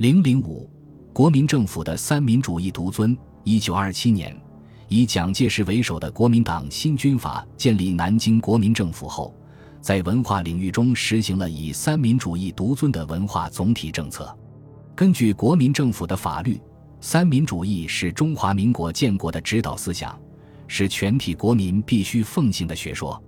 零零五，国民政府的三民主义独尊。一九二七年，以蒋介石为首的国民党新军阀建立南京国民政府后，在文化领域中实行了以三民主义独尊的文化总体政策。根据国民政府的法律，三民主义是中华民国建国的指导思想，是全体国民必须奉行的学说。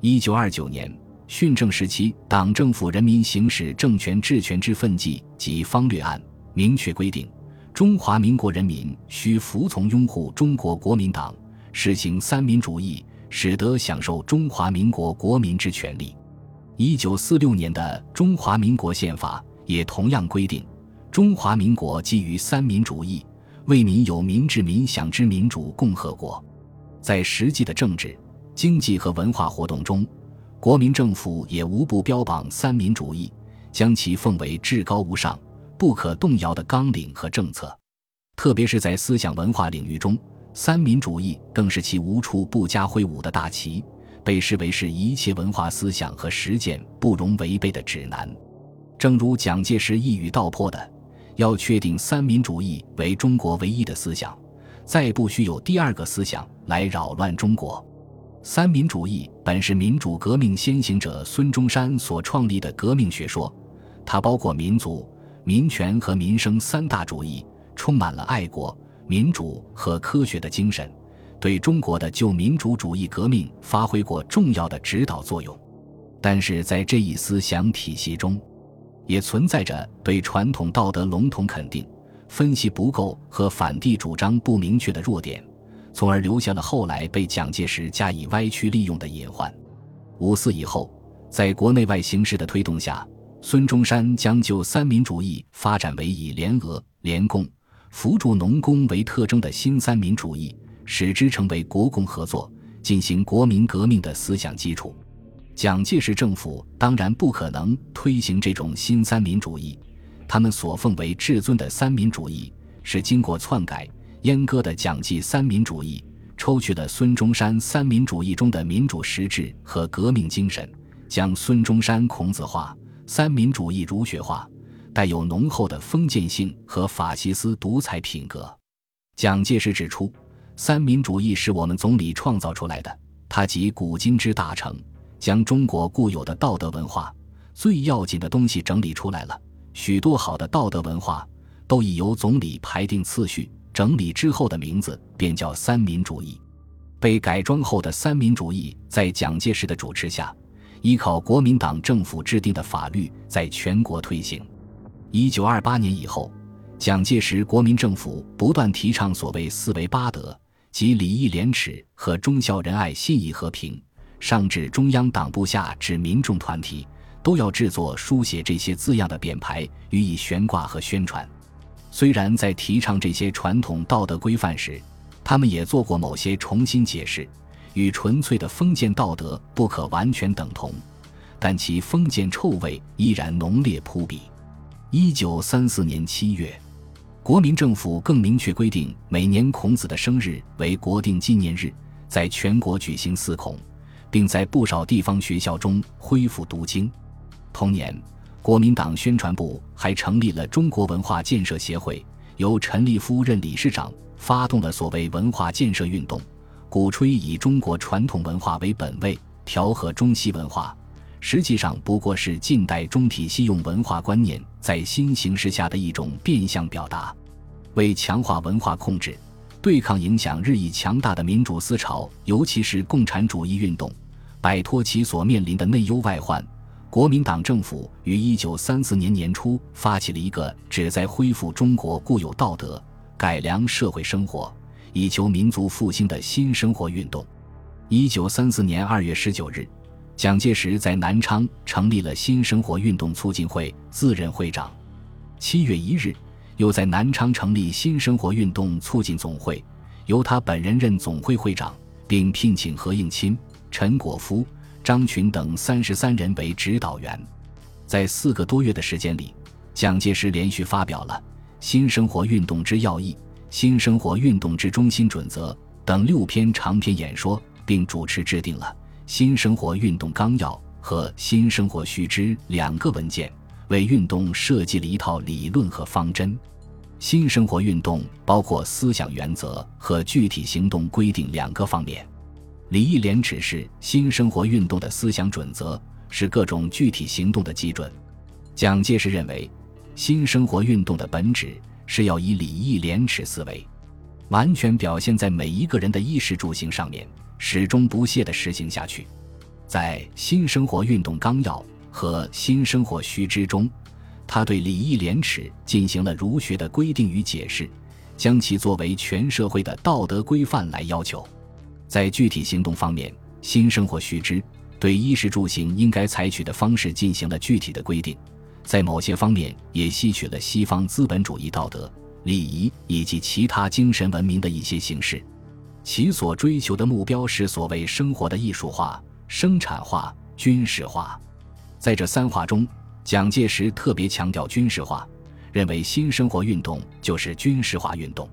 一九二九年，训政时期党政府人民行使政权治权之分际及方略案明确规定。中华民国人民需服从拥护中国国民党，实行三民主义，使得享受中华民国国民之权利。一九四六年的中华民国宪法也同样规定，中华民国基于三民主义，为民有民治民享之民主共和国。在实际的政治、经济和文化活动中，国民政府也无不标榜三民主义，将其奉为至高无上。不可动摇的纲领和政策，特别是在思想文化领域中，三民主义更是其无处不加挥舞的大旗，被视为是一切文化思想和实践不容违背的指南。正如蒋介石一语道破的：“要确定三民主义为中国唯一的思想，再不需有第二个思想来扰乱中国。”三民主义本是民主革命先行者孙中山所创立的革命学说，它包括民族。民权和民生三大主义充满了爱国、民主和科学的精神，对中国的旧民主主义革命发挥过重要的指导作用。但是在这一思想体系中，也存在着对传统道德笼统肯定、分析不够和反帝主张不明确的弱点，从而留下了后来被蒋介石加以歪曲利用的隐患。五四以后，在国内外形势的推动下。孙中山将就三民主义发展为以联俄、联共、扶助农工为特征的新三民主义，使之成为国共合作进行国民革命的思想基础。蒋介石政府当然不可能推行这种新三民主义，他们所奉为至尊的三民主义是经过篡改、阉割的蒋记三民主义，抽去了孙中山三民主义中的民主实质和革命精神，将孙中山孔子化。三民主义儒学化，带有浓厚的封建性和法西斯独裁品格。蒋介石指出，三民主义是我们总理创造出来的，他集古今之大成，将中国固有的道德文化最要紧的东西整理出来了。许多好的道德文化都已由总理排定次序，整理之后的名字便叫三民主义。被改装后的三民主义，在蒋介石的主持下。依靠国民党政府制定的法律，在全国推行。一九二八年以后，蒋介石国民政府不断提倡所谓“四维八德”，即礼义廉耻和忠孝仁爱信义和平。上至中央党部，下至民众团体，都要制作书写这些字样的匾牌，予以悬挂和宣传。虽然在提倡这些传统道德规范时，他们也做过某些重新解释。与纯粹的封建道德不可完全等同，但其封建臭味依然浓烈扑鼻。一九三四年七月，国民政府更明确规定，每年孔子的生日为国定纪念日，在全国举行四孔，并在不少地方学校中恢复读经。同年，国民党宣传部还成立了中国文化建设协会，由陈立夫任理事长，发动了所谓文化建设运动。鼓吹以中国传统文化为本位，调和中西文化，实际上不过是近代中体西用文化观念在新形势下的一种变相表达。为强化文化控制，对抗影响日益强大的民主思潮，尤其是共产主义运动，摆脱其所面临的内忧外患，国民党政府于一九三四年年初发起了一个旨在恢复中国固有道德、改良社会生活。以求民族复兴的新生活运动。一九三四年二月十九日，蒋介石在南昌成立了新生活运动促进会，自任会长。七月一日，又在南昌成立新生活运动促进总会，由他本人任总会会长，并聘请何应钦、陈果夫、张群等三十三人为指导员。在四个多月的时间里，蒋介石连续发表了《新生活运动之要义》。新生活运动之中心准则等六篇长篇演说，并主持制定了《新生活运动纲要》和《新生活须知》两个文件，为运动设计了一套理论和方针。新生活运动包括思想原则和具体行动规定两个方面。礼义廉耻是新生活运动的思想准则，是各种具体行动的基准。蒋介石认为，新生活运动的本质是要以礼义廉耻思维，完全表现在每一个人的衣食住行上面，始终不懈地实行下去。在《新生活运动纲要》和《新生活须知》中。他对礼义廉耻进行了儒学的规定与解释，将其作为全社会的道德规范来要求。在具体行动方面，《新生活须知》对衣食住行应该采取的方式进行了具体的规定，在某些方面也吸取了西方资本主义道德、礼仪以及其他精神文明的一些形式。其所追求的目标是所谓生活的艺术化、生产化、军事化。在这三化中。蒋介石特别强调军事化，认为新生活运动就是军事化运动。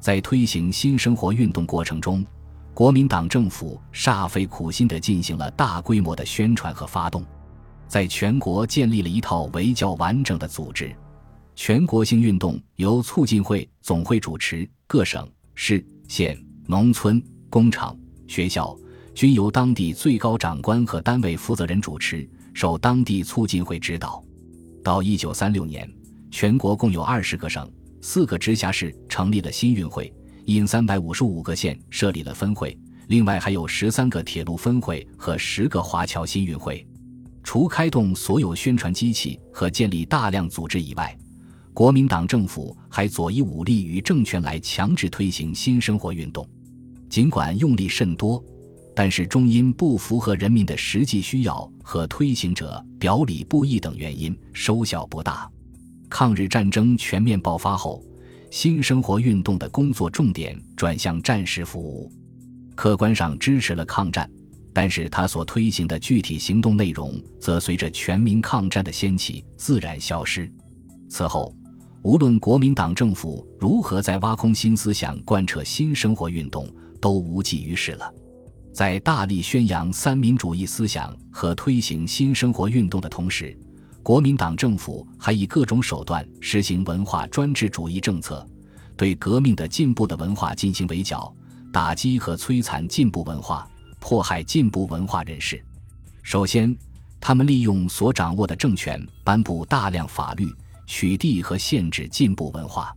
在推行新生活运动过程中，国民党政府煞费苦心地进行了大规模的宣传和发动，在全国建立了一套为较完整的组织。全国性运动由促进会总会主持，各省市县、农村、工厂、学校均由当地最高长官和单位负责人主持。受当地促进会指导，到一九三六年，全国共有二十个省、四个直辖市成立了新运会，因三百五十五个县设立了分会，另外还有十三个铁路分会和十个华侨新运会。除开动所有宣传机器和建立大量组织以外，国民党政府还左以武力与政权来强制推行新生活运动，尽管用力甚多。但是，终因不符合人民的实际需要和推行者表里不一等原因，收效不大。抗日战争全面爆发后，新生活运动的工作重点转向战时服务，客观上支持了抗战，但是他所推行的具体行动内容，则随着全民抗战的掀起自然消失。此后，无论国民党政府如何在挖空新思想贯彻新生活运动，都无济于事了。在大力宣扬三民主义思想和推行新生活运动的同时，国民党政府还以各种手段实行文化专制主义政策，对革命的进步的文化进行围剿、打击和摧残进步文化，迫害进步文化人士。首先，他们利用所掌握的政权，颁布大量法律，取缔和限制进步文化。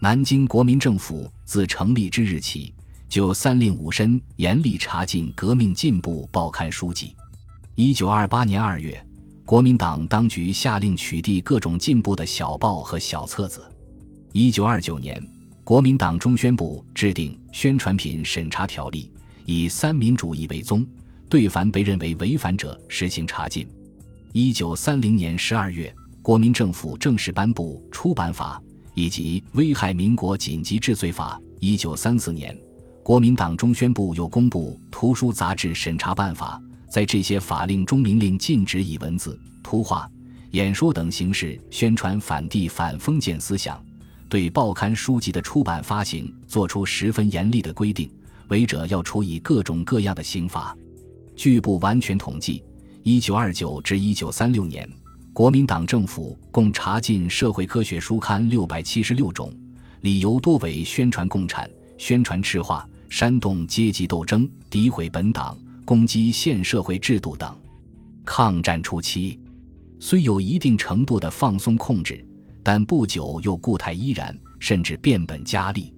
南京国民政府自成立之日起。就三令五申严厉查禁革命进步报刊书籍。一九二八年二月，国民党当局下令取缔各种进步的小报和小册子。一九二九年，国民党中宣部制定宣传品审查条例，以三民主义为宗，对凡被认为违反者实行查禁。一九三零年十二月，国民政府正式颁布出版法以及危害民国紧急治罪法。一九三四年。国民党中宣部又公布图书杂志审查办法，在这些法令中明令禁止以文字、图画、演说等形式宣传反帝反封建思想，对报刊书籍的出版发行作出十分严厉的规定，违者要处以各种各样的刑罚。据不完全统计，一九二九至一九三六年，国民党政府共查禁社会科学书刊六百七十六种，理由多为宣传共产。宣传赤化、煽动阶级斗争、诋毁本党、攻击现社会制度等。抗战初期，虽有一定程度的放松控制，但不久又固态依然，甚至变本加厉。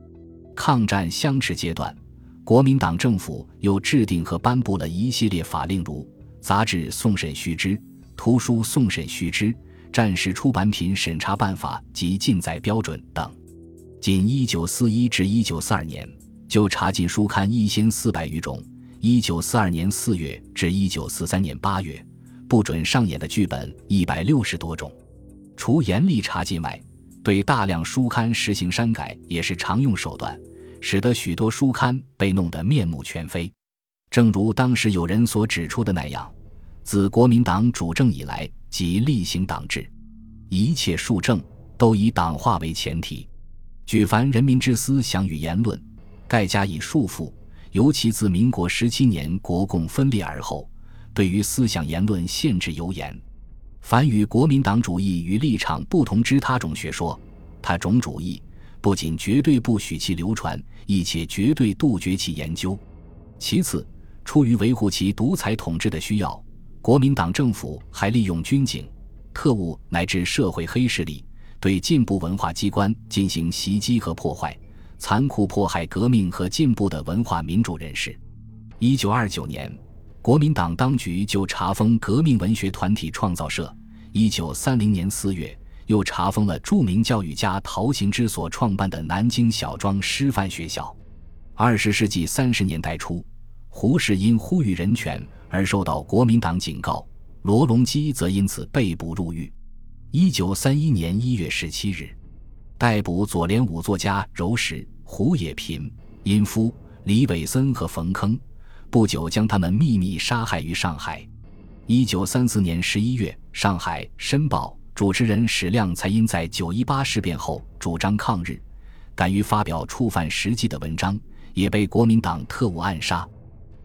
抗战相持阶段，国民党政府又制定和颁布了一系列法令，如《杂志送审须知》《图书送审须知》《战时出版品审查办法》及禁载标准等。仅1941至1942年，就查禁书刊一千四百余种。1942年4月至1943年8月，不准上演的剧本一百六十多种。除严厉查禁外，对大量书刊实行删改也是常用手段，使得许多书刊被弄得面目全非。正如当时有人所指出的那样，自国民党主政以来，即厉行党治，一切术政都以党化为前提。举凡人民之思想与言论，盖加以束缚。尤其自民国十七年国共分裂而后，对于思想言论限制尤严。凡与国民党主义与立场不同之他种学说，他种主义不仅绝对不许其流传，亦且绝对杜绝其研究。其次，出于维护其独裁统治的需要，国民党政府还利用军警、特务乃至社会黑势力，对进步文化机关进行袭击和破坏，残酷迫害革命和进步的文化民主人士。一九二九年，国民党当局就查封革命文学团体创造社。一九三零年四月。又查封了著名教育家陶行知所创办的南京小庄师范学校。二十世纪三十年代初，胡适因呼吁人权而受到国民党警告，罗隆基则因此被捕入狱。一九三一年一月十七日，逮捕左联五作家柔石、胡也频、殷夫、李伟森和冯铿，不久将他们秘密杀害于上海。一九三四年十一月，上海《申报》。主持人史亮才因在九一八事变后主张抗日，敢于发表触犯实际的文章，也被国民党特务暗杀。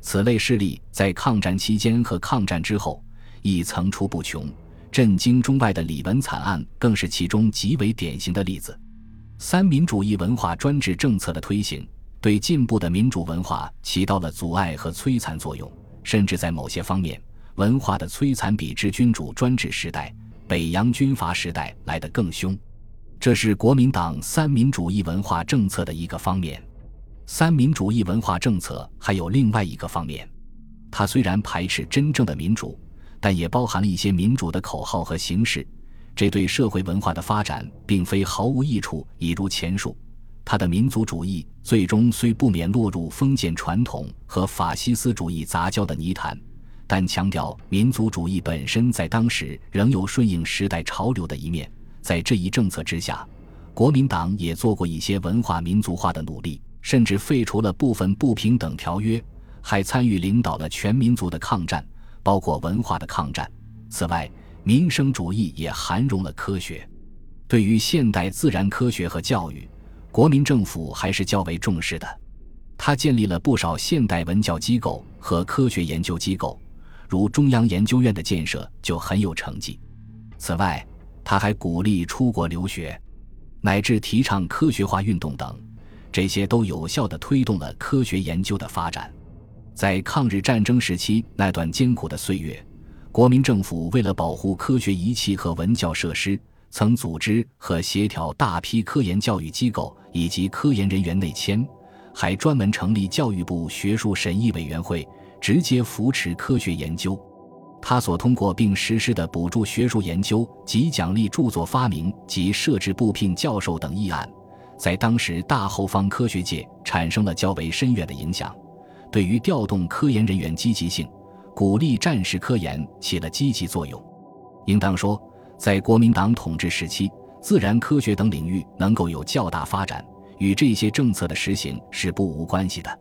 此类事例在抗战期间和抗战之后亦层出不穷，震惊中外的李文惨案更是其中极为典型的例子。三民主义文化专制政策的推行，对进步的民主文化起到了阻碍和摧残作用，甚至在某些方面，文化的摧残比之君主专制时代。北洋军阀时代来得更凶，这是国民党三民主义文化政策的一个方面。三民主义文化政策还有另外一个方面，它虽然排斥真正的民主，但也包含了一些民主的口号和形式，这对社会文化的发展并非毫无益处。已如前述，他的民族主义最终虽不免落入封建传统和法西斯主义杂交的泥潭。但强调民族主义本身在当时仍有顺应时代潮流的一面，在这一政策之下，国民党也做过一些文化民族化的努力，甚至废除了部分不平等条约，还参与领导了全民族的抗战，包括文化的抗战。此外，民生主义也含容了科学。对于现代自然科学和教育，国民政府还是较为重视的。他建立了不少现代文教机构和科学研究机构。如中央研究院的建设就很有成绩。此外，他还鼓励出国留学，乃至提倡科学化运动等，这些都有效地推动了科学研究的发展。在抗日战争时期那段艰苦的岁月，国民政府为了保护科学仪器和文教设施，曾组织和协调大批科研教育机构以及科研人员内迁，还专门成立教育部学术审议委员会。直接扶持科学研究，他所通过并实施的补助学术研究及奖励著作发明及设置部聘教授等议案，在当时大后方科学界产生了较为深远的影响，对于调动科研人员积极性、鼓励战时科研起了积极作用。应当说，在国民党统治时期，自然科学等领域能够有较大发展，与这些政策的实行是不无关系的。